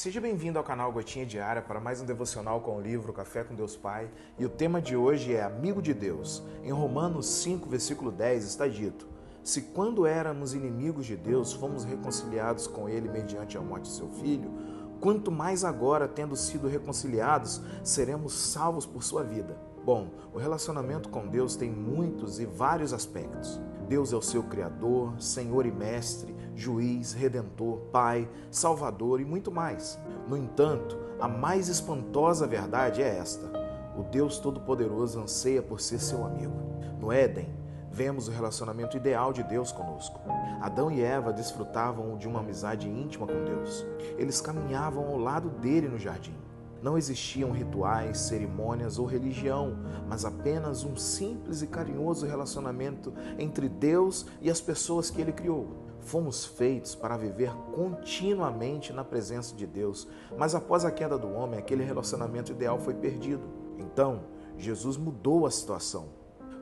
Seja bem-vindo ao canal Gotinha Diária para mais um devocional com o livro Café com Deus Pai. E o tema de hoje é Amigo de Deus. Em Romanos 5, versículo 10 está dito: Se quando éramos inimigos de Deus, fomos reconciliados com Ele mediante a morte de seu Filho, quanto mais agora, tendo sido reconciliados, seremos salvos por sua vida. Bom, o relacionamento com Deus tem muitos e vários aspectos. Deus é o seu Criador, Senhor e Mestre, Juiz, Redentor, Pai, Salvador e muito mais. No entanto, a mais espantosa verdade é esta: o Deus Todo-Poderoso anseia por ser seu amigo. No Éden, vemos o relacionamento ideal de Deus conosco. Adão e Eva desfrutavam de uma amizade íntima com Deus. Eles caminhavam ao lado dele no jardim. Não existiam rituais, cerimônias ou religião, mas apenas um simples e carinhoso relacionamento entre Deus e as pessoas que ele criou. Fomos feitos para viver continuamente na presença de Deus, mas após a queda do homem, aquele relacionamento ideal foi perdido. Então, Jesus mudou a situação.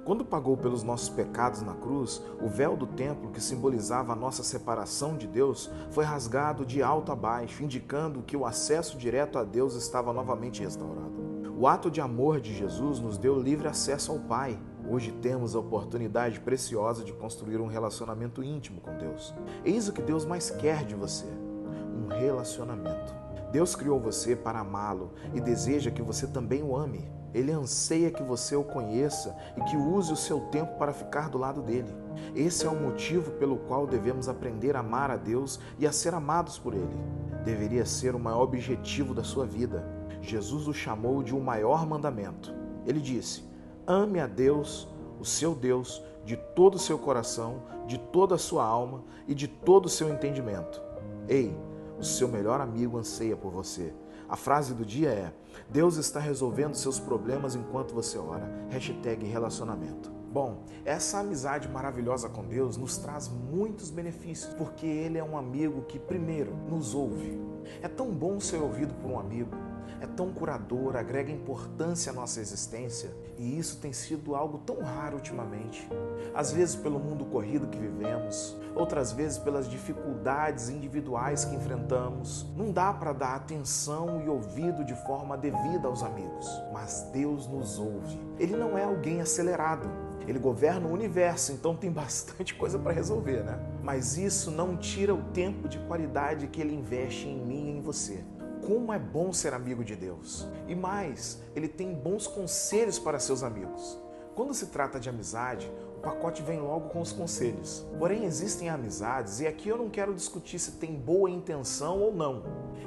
Quando pagou pelos nossos pecados na cruz, o véu do templo, que simbolizava a nossa separação de Deus, foi rasgado de alto a baixo, indicando que o acesso direto a Deus estava novamente restaurado. O ato de amor de Jesus nos deu livre acesso ao Pai. Hoje temos a oportunidade preciosa de construir um relacionamento íntimo com Deus. Eis o que Deus mais quer de você: um relacionamento. Deus criou você para amá-lo e deseja que você também o ame. Ele anseia que você o conheça e que use o seu tempo para ficar do lado dele. Esse é o motivo pelo qual devemos aprender a amar a Deus e a ser amados por Ele. Deveria ser o maior objetivo da sua vida. Jesus o chamou de o maior mandamento. Ele disse: Ame a Deus, o seu Deus, de todo o seu coração, de toda a sua alma e de todo o seu entendimento. Ei, o seu melhor amigo anseia por você. A frase do dia é: Deus está resolvendo seus problemas enquanto você ora. Hashtag relacionamento. Bom, essa amizade maravilhosa com Deus nos traz muitos benefícios, porque Ele é um amigo que, primeiro, nos ouve. É tão bom ser ouvido por um amigo é tão curador, agrega importância à nossa existência e isso tem sido algo tão raro ultimamente. Às vezes pelo mundo corrido que vivemos, outras vezes pelas dificuldades individuais que enfrentamos. Não dá para dar atenção e ouvido de forma devida aos amigos, mas Deus nos ouve. Ele não é alguém acelerado. Ele governa o universo, então tem bastante coisa para resolver, né? Mas isso não tira o tempo de qualidade que ele investe em mim e em você. Como é bom ser amigo de Deus. E mais, ele tem bons conselhos para seus amigos. Quando se trata de amizade, o pacote vem logo com os conselhos. Porém, existem amizades, e aqui eu não quero discutir se tem boa intenção ou não.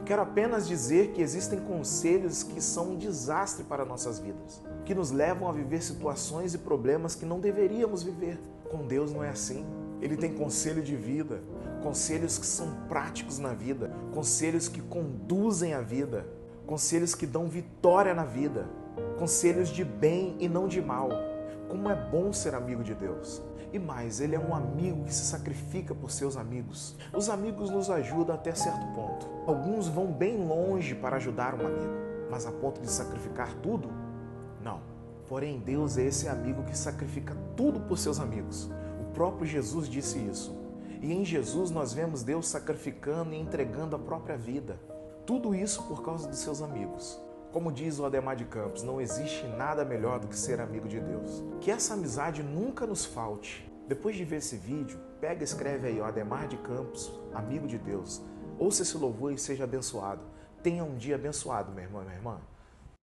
Quero apenas dizer que existem conselhos que são um desastre para nossas vidas, que nos levam a viver situações e problemas que não deveríamos viver. Com Deus não é assim. Ele tem conselho de vida, conselhos que são práticos na vida, conselhos que conduzem a vida, conselhos que dão vitória na vida, conselhos de bem e não de mal. Como é bom ser amigo de Deus. E mais, ele é um amigo que se sacrifica por seus amigos. Os amigos nos ajudam até certo ponto. Alguns vão bem longe para ajudar um amigo, mas a ponto de sacrificar tudo? Não. Porém, Deus é esse amigo que sacrifica tudo por seus amigos. Próprio Jesus disse isso. E em Jesus nós vemos Deus sacrificando e entregando a própria vida. Tudo isso por causa dos seus amigos. Como diz o Ademar de Campos, não existe nada melhor do que ser amigo de Deus. Que essa amizade nunca nos falte. Depois de ver esse vídeo, pega e escreve aí, o Ademar de Campos, amigo de Deus. Ouça esse louvor e seja abençoado. Tenha um dia abençoado, meu irmão e minha irmã.